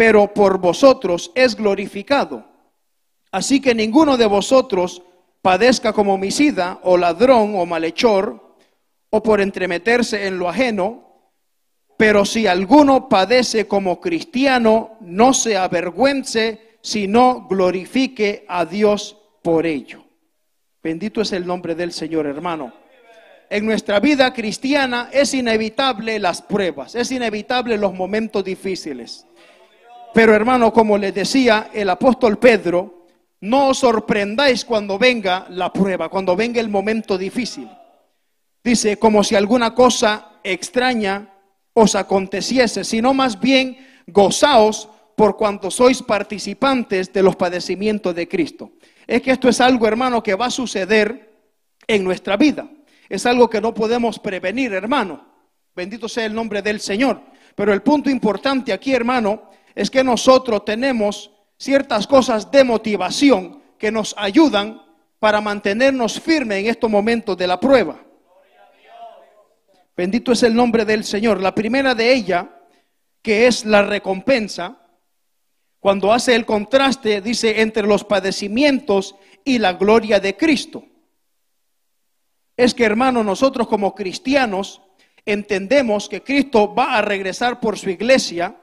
pero por vosotros es glorificado. Así que ninguno de vosotros padezca como homicida o ladrón o malhechor o por entremeterse en lo ajeno, pero si alguno padece como cristiano, no se avergüence, sino glorifique a Dios por ello. Bendito es el nombre del Señor, hermano. En nuestra vida cristiana es inevitable las pruebas, es inevitable los momentos difíciles. Pero hermano, como le decía el apóstol Pedro, no os sorprendáis cuando venga la prueba, cuando venga el momento difícil. Dice, como si alguna cosa extraña os aconteciese, sino más bien gozaos por cuanto sois participantes de los padecimientos de Cristo. Es que esto es algo, hermano, que va a suceder en nuestra vida. Es algo que no podemos prevenir, hermano. Bendito sea el nombre del Señor. Pero el punto importante aquí, hermano, es que nosotros tenemos ciertas cosas de motivación que nos ayudan para mantenernos firmes en estos momentos de la prueba. Bendito es el nombre del Señor. La primera de ellas, que es la recompensa, cuando hace el contraste, dice, entre los padecimientos y la gloria de Cristo. Es que, hermano, nosotros como cristianos entendemos que Cristo va a regresar por su iglesia,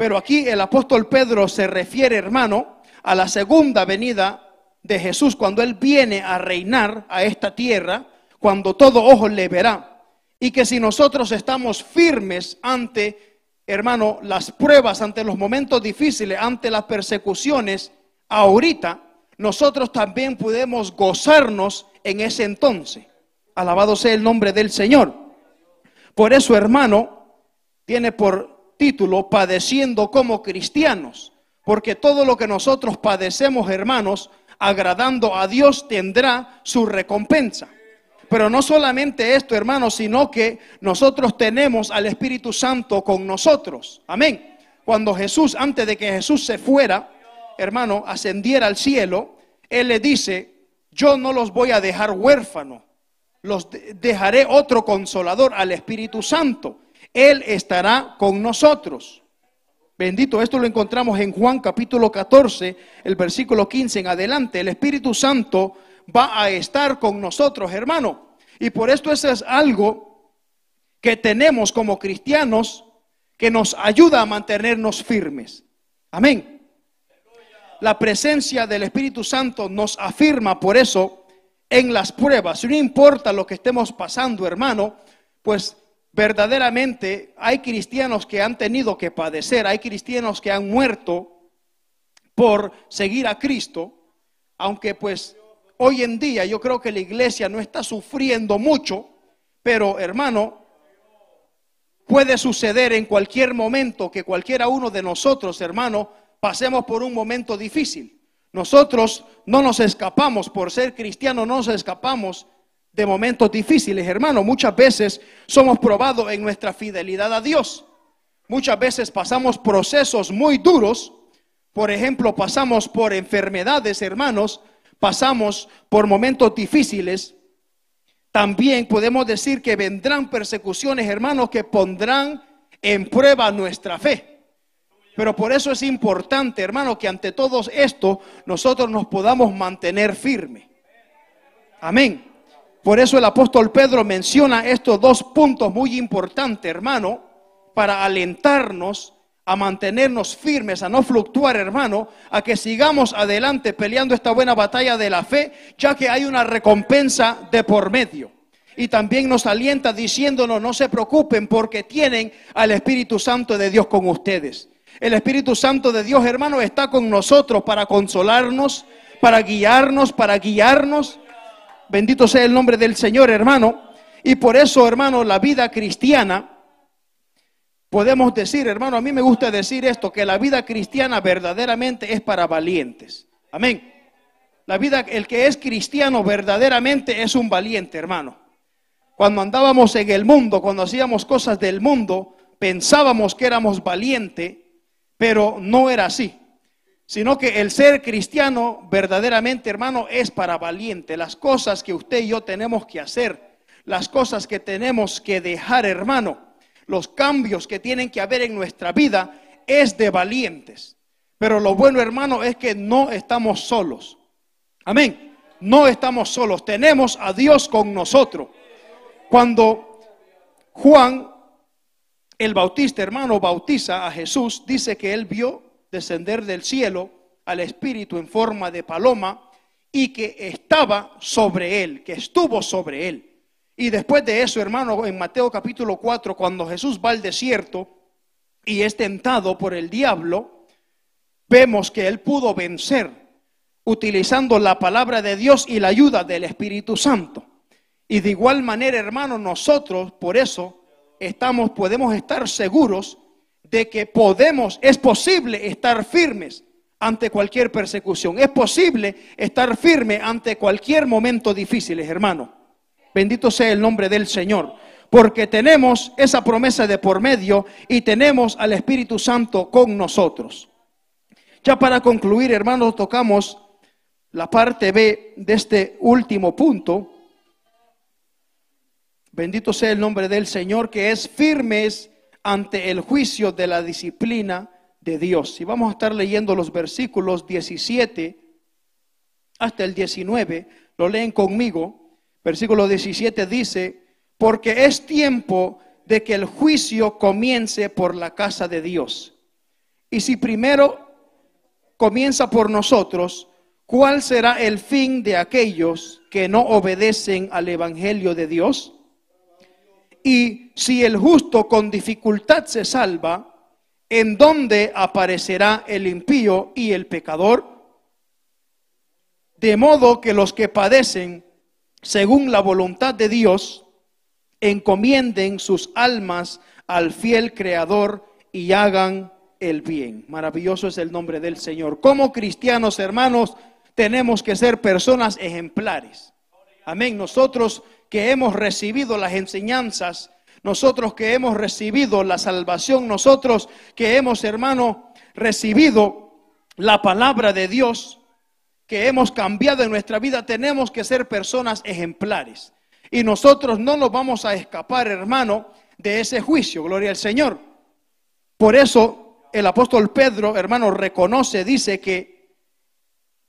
pero aquí el apóstol Pedro se refiere, hermano, a la segunda venida de Jesús, cuando Él viene a reinar a esta tierra, cuando todo ojo le verá. Y que si nosotros estamos firmes ante hermano, las pruebas, ante los momentos difíciles, ante las persecuciones, ahorita nosotros también podemos gozarnos en ese entonces. Alabado sea el nombre del Señor. Por eso, hermano, tiene por título Padeciendo como cristianos, porque todo lo que nosotros padecemos, hermanos, agradando a Dios, tendrá su recompensa. Pero no solamente esto, hermanos, sino que nosotros tenemos al Espíritu Santo con nosotros. Amén. Cuando Jesús, antes de que Jesús se fuera, hermano, ascendiera al cielo, Él le dice, yo no los voy a dejar huérfanos, los dejaré otro consolador al Espíritu Santo. Él estará con nosotros. Bendito, esto lo encontramos en Juan capítulo 14, el versículo 15 en adelante. El Espíritu Santo va a estar con nosotros, hermano. Y por esto eso es algo que tenemos como cristianos que nos ayuda a mantenernos firmes. Amén. La presencia del Espíritu Santo nos afirma por eso en las pruebas. No importa lo que estemos pasando, hermano, pues verdaderamente hay cristianos que han tenido que padecer, hay cristianos que han muerto por seguir a Cristo, aunque pues Hoy en día yo creo que la iglesia no está sufriendo mucho, pero hermano, puede suceder en cualquier momento que cualquiera uno de nosotros, hermano, pasemos por un momento difícil. Nosotros no nos escapamos, por ser cristianos, no nos escapamos de momentos difíciles, hermano. Muchas veces somos probados en nuestra fidelidad a Dios. Muchas veces pasamos procesos muy duros. Por ejemplo, pasamos por enfermedades, hermanos, pasamos por momentos difíciles, también podemos decir que vendrán persecuciones, hermanos, que pondrán en prueba nuestra fe. Pero por eso es importante, hermano, que ante todo esto nosotros nos podamos mantener firmes. Amén. Por eso el apóstol Pedro menciona estos dos puntos muy importantes, hermano, para alentarnos a mantenernos firmes, a no fluctuar, hermano, a que sigamos adelante peleando esta buena batalla de la fe, ya que hay una recompensa de por medio. Y también nos alienta diciéndonos, no se preocupen porque tienen al Espíritu Santo de Dios con ustedes. El Espíritu Santo de Dios, hermano, está con nosotros para consolarnos, para guiarnos, para guiarnos. Bendito sea el nombre del Señor, hermano. Y por eso, hermano, la vida cristiana podemos decir, hermano, a mí me gusta decir esto, que la vida cristiana verdaderamente es para valientes. Amén. La vida, el que es cristiano verdaderamente es un valiente, hermano. Cuando andábamos en el mundo, cuando hacíamos cosas del mundo, pensábamos que éramos valientes, pero no era así. Sino que el ser cristiano verdaderamente, hermano, es para valiente. Las cosas que usted y yo tenemos que hacer, las cosas que tenemos que dejar, hermano, los cambios que tienen que haber en nuestra vida es de valientes. Pero lo bueno, hermano, es que no estamos solos. Amén. No estamos solos. Tenemos a Dios con nosotros. Cuando Juan, el bautista, hermano, bautiza a Jesús, dice que él vio descender del cielo al Espíritu en forma de paloma y que estaba sobre él, que estuvo sobre él. Y después de eso, hermano, en Mateo capítulo 4, cuando Jesús va al desierto y es tentado por el diablo, vemos que él pudo vencer utilizando la palabra de Dios y la ayuda del Espíritu Santo. Y de igual manera, hermano, nosotros por eso estamos podemos estar seguros de que podemos, es posible estar firmes ante cualquier persecución. Es posible estar firme ante cualquier momento difícil, hermano. Bendito sea el nombre del Señor. Porque tenemos esa promesa de por medio y tenemos al Espíritu Santo con nosotros. Ya para concluir, hermanos, tocamos la parte B de este último punto. Bendito sea el nombre del Señor, que es firmes ante el juicio de la disciplina de Dios. Y vamos a estar leyendo los versículos 17 hasta el 19. Lo leen conmigo. Versículo 17 dice, porque es tiempo de que el juicio comience por la casa de Dios. Y si primero comienza por nosotros, ¿cuál será el fin de aquellos que no obedecen al Evangelio de Dios? Y si el justo con dificultad se salva, ¿en dónde aparecerá el impío y el pecador? De modo que los que padecen según la voluntad de Dios, encomienden sus almas al fiel Creador y hagan el bien. Maravilloso es el nombre del Señor. Como cristianos, hermanos, tenemos que ser personas ejemplares. Amén. Nosotros que hemos recibido las enseñanzas, nosotros que hemos recibido la salvación, nosotros que hemos, hermano, recibido la palabra de Dios, que hemos cambiado en nuestra vida, tenemos que ser personas ejemplares. Y nosotros no nos vamos a escapar, hermano, de ese juicio, gloria al Señor. Por eso el apóstol Pedro, hermano, reconoce, dice que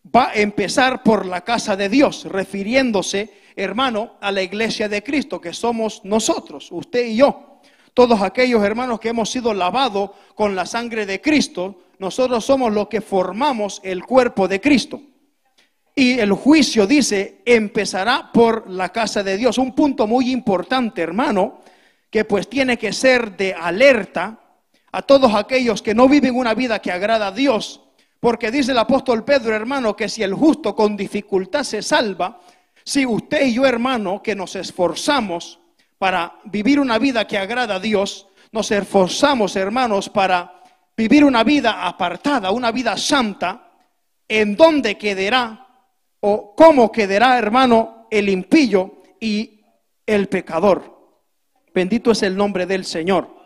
va a empezar por la casa de Dios, refiriéndose, hermano, a la iglesia de Cristo, que somos nosotros, usted y yo. Todos aquellos hermanos que hemos sido lavados con la sangre de Cristo, nosotros somos los que formamos el cuerpo de Cristo. Y el juicio dice, empezará por la casa de Dios. Un punto muy importante, hermano, que pues tiene que ser de alerta a todos aquellos que no viven una vida que agrada a Dios. Porque dice el apóstol Pedro, hermano, que si el justo con dificultad se salva, si usted y yo, hermano, que nos esforzamos para vivir una vida que agrada a Dios, nos esforzamos, hermanos, para vivir una vida apartada, una vida santa, ¿en dónde quedará o cómo quedará, hermano, el impillo y el pecador. Bendito es el nombre del Señor.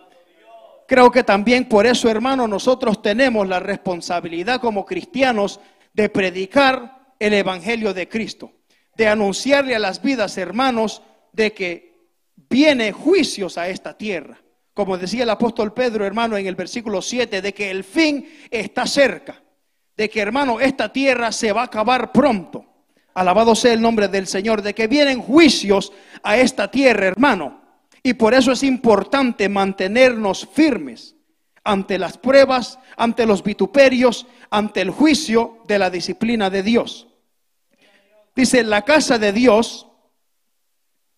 Creo que también por eso, hermano, nosotros tenemos la responsabilidad como cristianos de predicar el Evangelio de Cristo, de anunciarle a las vidas, hermanos, de que viene juicios a esta tierra. como decía el apóstol Pedro, hermano, en el versículo 7, de que el fin está cerca, de que, hermano, esta tierra se va a acabar pronto. Alabado sea el nombre del Señor, de que vienen juicios a esta tierra, hermano. Y por eso es importante mantenernos firmes ante las pruebas, ante los vituperios, ante el juicio de la disciplina de Dios. Dice, la casa de Dios,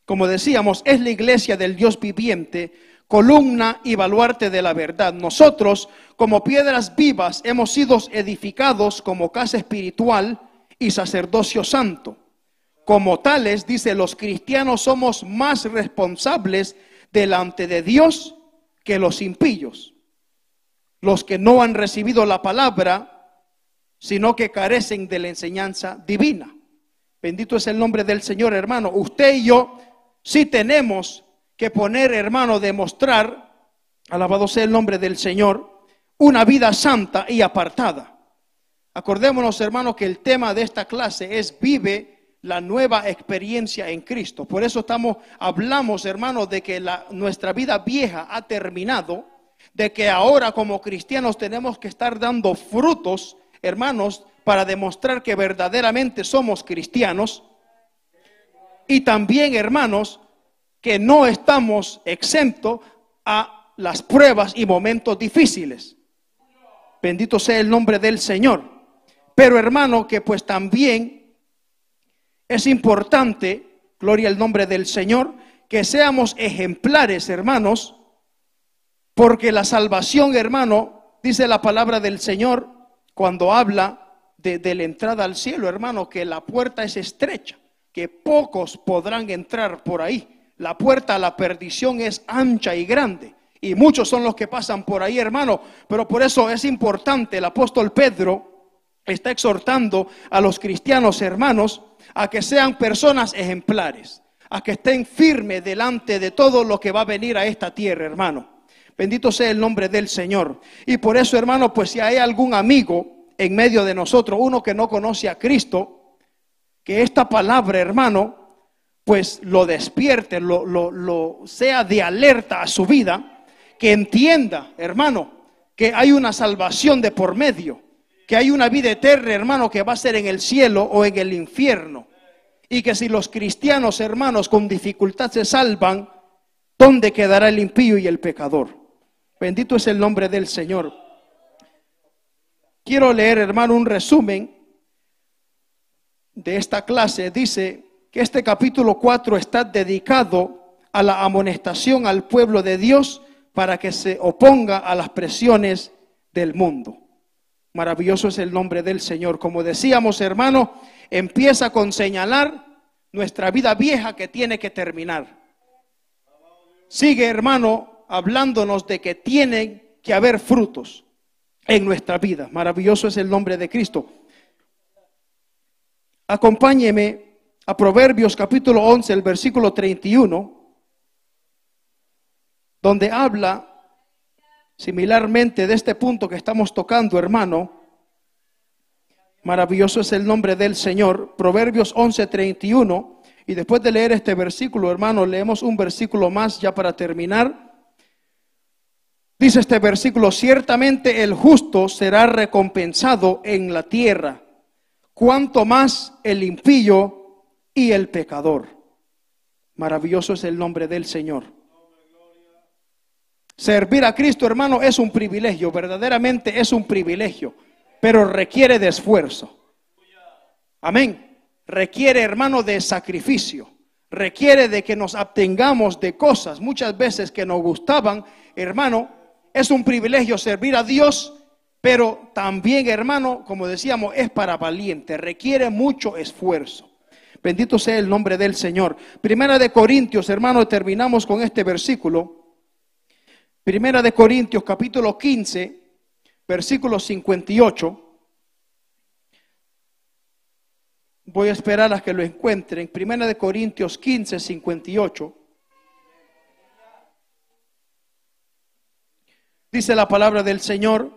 como decíamos, es la iglesia del Dios viviente, columna y baluarte de la verdad. Nosotros, como piedras vivas, hemos sido edificados como casa espiritual y sacerdocio santo. Como tales, dice, los cristianos somos más responsables delante de Dios que los impillos, los que no han recibido la palabra, sino que carecen de la enseñanza divina. Bendito es el nombre del Señor, hermano. Usted y yo sí tenemos que poner, hermano, demostrar, alabado sea el nombre del Señor, una vida santa y apartada. Acordémonos, hermano, que el tema de esta clase es vive la nueva experiencia en Cristo. Por eso estamos, hablamos, hermano, de que la, nuestra vida vieja ha terminado, de que ahora como cristianos tenemos que estar dando frutos, hermanos, para demostrar que verdaderamente somos cristianos. Y también, hermanos, que no estamos exentos a las pruebas y momentos difíciles. Bendito sea el nombre del Señor. Pero hermano, que pues también es importante, gloria al nombre del Señor, que seamos ejemplares, hermanos, porque la salvación, hermano, dice la palabra del Señor cuando habla de, la entrada al cielo, hermano, que la puerta es estrecha, que pocos podrán entrar por ahí. La puerta a la perdición es ancha y grande. Y muchos son los que pasan por ahí, hermano. Pero por eso es importante, el apóstol Pedro está exhortando a los cristianos hermanos a que sean personas ejemplares, a que estén firmes delante de todo lo que va a venir a esta tierra, hermano. Bendito sea el nombre del Señor. Y por eso, hermano, pues si hay algún amigo en medio de nosotros, uno que no conoce a Cristo, que esta palabra, hermano, pues lo despierte, lo, lo, sea de alerta a su vida, que entienda, hermano, que hay una salvación de por medio, que hay una vida eterna, hermano, que va a ser en el cielo o en el infierno. Y que si los cristianos, hermanos, con dificultad se salvan, ¿dónde quedará el impío y el pecador? Bendito es el nombre del Señor. Quiero leer, hermano, un resumen de esta clase. Dice, que este capítulo 4 está dedicado a la amonestación al pueblo de Dios para que se oponga a las presiones del mundo. Maravilloso es el nombre del Señor. Como decíamos, hermano, empieza con señalar nuestra vida vieja que tiene que terminar. Sigue, hermano, hablándonos de que tienen que haber frutos en nuestra vida. Maravilloso es el nombre de Cristo. Acompáñeme a Proverbios capítulo 11, el versículo 31, donde habla similarmente de este punto que estamos tocando, hermano. Maravilloso es el nombre del Señor. Proverbios 11, 31. Y después de leer este versículo, hermano, leemos un versículo más ya para terminar. Dice este versículo, ciertamente el justo será recompensado en la tierra, cuanto más el impío y el pecador. Maravilloso es el nombre del Señor. Servir a Cristo, hermano, es un privilegio, verdaderamente es un privilegio, pero requiere de esfuerzo. Amén. Requiere, hermano, de sacrificio. Requiere de que nos abtengamos de cosas muchas veces que nos gustaban, hermano. Es un privilegio servir a Dios, pero también, hermano, como decíamos, es para valiente. Requiere mucho esfuerzo. Bendito sea el nombre del Señor. Primera de Corintios, hermano, terminamos con este versículo. Primera de Corintios, capítulo 15, versículo 58. Voy a esperar a que lo encuentren. Primera de Corintios 15, 58. Dice la palabra del Señor.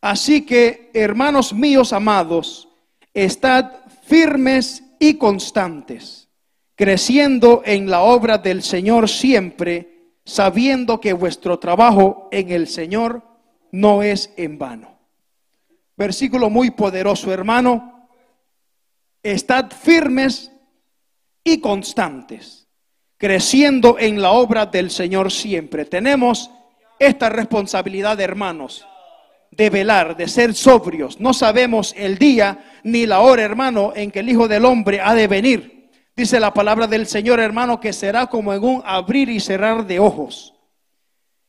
Así que, hermanos míos amados, estad firmes y constantes, creciendo en la obra del Señor siempre, sabiendo que vuestro trabajo en el Señor no es en vano. Versículo muy poderoso, hermano. Estad firmes y constantes, creciendo en la obra del Señor siempre. Tenemos esta responsabilidad, hermanos, de velar, de ser sobrios. No sabemos el día ni la hora, hermano, en que el Hijo del Hombre ha de venir. Dice la palabra del Señor, hermano, que será como en un abrir y cerrar de ojos.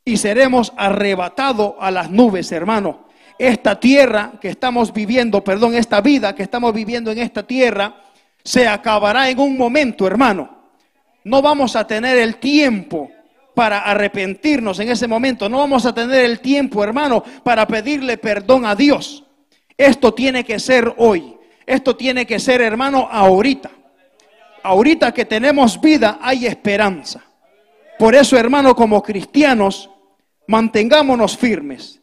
Y seremos arrebatados a las nubes, hermano. Esta tierra que estamos viviendo, perdón, esta vida que estamos viviendo en esta tierra, se acabará en un momento, hermano. No vamos a tener el tiempo para arrepentirnos en ese momento. No vamos a tener el tiempo, hermano, para pedirle perdón a Dios. Esto tiene que ser hoy. Esto tiene que ser, hermano, ahorita ahorita que tenemos vida hay esperanza. Por eso, hermano, como cristianos, mantengámonos firmes.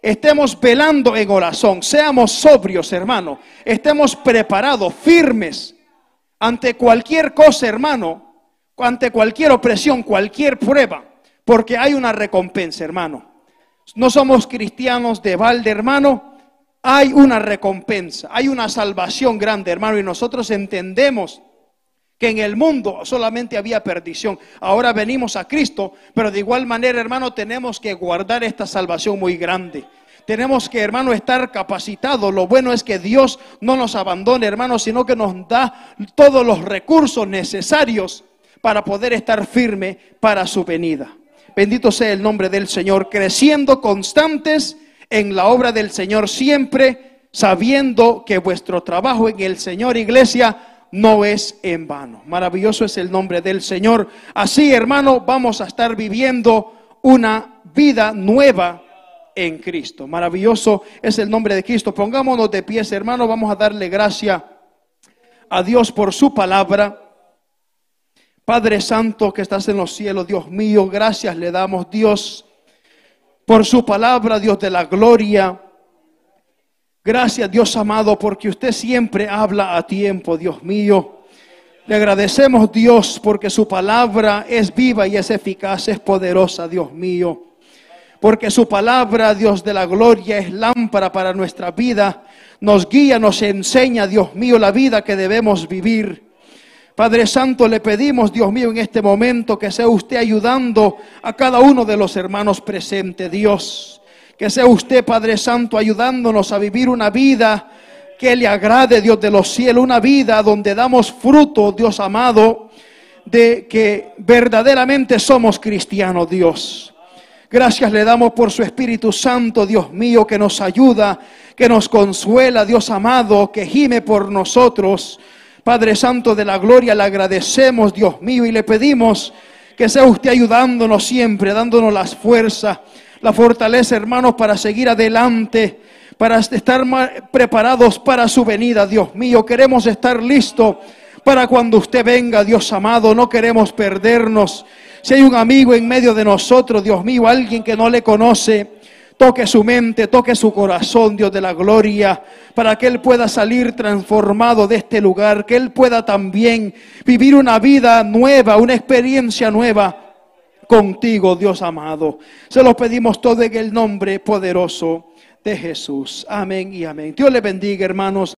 Estemos velando en oración, seamos sobrios, hermano. Estemos preparados, firmes ante cualquier cosa, hermano, ante cualquier opresión, cualquier prueba, porque hay una recompensa, hermano. No somos cristianos de balde, hermano. Hay una recompensa, hay una salvación grande, hermano, y nosotros entendemos que en el mundo solamente había perdición. Ahora venimos a Cristo, pero de igual manera, hermano, tenemos que guardar esta salvación muy grande. Tenemos que, hermano, estar capacitados. Lo bueno es que Dios no nos abandone, hermano, sino que nos da todos los recursos necesarios para poder estar firme para su venida. Bendito sea el nombre del Señor, creciendo constantes en la obra del Señor siempre, sabiendo que vuestro trabajo en el Señor, iglesia, no es en vano. Maravilloso es el nombre del Señor. Así, hermano, vamos a estar viviendo una vida nueva en Cristo. Maravilloso es el nombre de Cristo. Pongámonos de pies, hermano. Vamos a darle gracia a Dios por su palabra. Padre Santo que estás en los cielos, Dios mío, gracias le damos, Dios, por su palabra, Dios de la gloria. Gracias Dios amado porque usted siempre habla a tiempo, Dios mío. Le agradecemos Dios porque su palabra es viva y es eficaz, es poderosa, Dios mío. Porque su palabra, Dios de la gloria, es lámpara para nuestra vida. Nos guía, nos enseña, Dios mío, la vida que debemos vivir. Padre Santo, le pedimos, Dios mío, en este momento que sea usted ayudando a cada uno de los hermanos presentes, Dios. Que sea usted, Padre Santo, ayudándonos a vivir una vida que le agrade, Dios de los cielos, una vida donde damos fruto, Dios amado, de que verdaderamente somos cristianos, Dios. Gracias le damos por su Espíritu Santo, Dios mío, que nos ayuda, que nos consuela, Dios amado, que gime por nosotros. Padre Santo de la gloria, le agradecemos, Dios mío, y le pedimos que sea usted ayudándonos siempre, dándonos las fuerzas la fortaleza, hermanos, para seguir adelante, para estar preparados para su venida, Dios mío. Queremos estar listos para cuando usted venga, Dios amado. No queremos perdernos. Si hay un amigo en medio de nosotros, Dios mío, alguien que no le conoce, toque su mente, toque su corazón, Dios de la gloria, para que Él pueda salir transformado de este lugar, que Él pueda también vivir una vida nueva, una experiencia nueva contigo, Dios amado. Se lo pedimos todo en el nombre poderoso de Jesús. Amén y amén. Dios le bendiga, hermanos.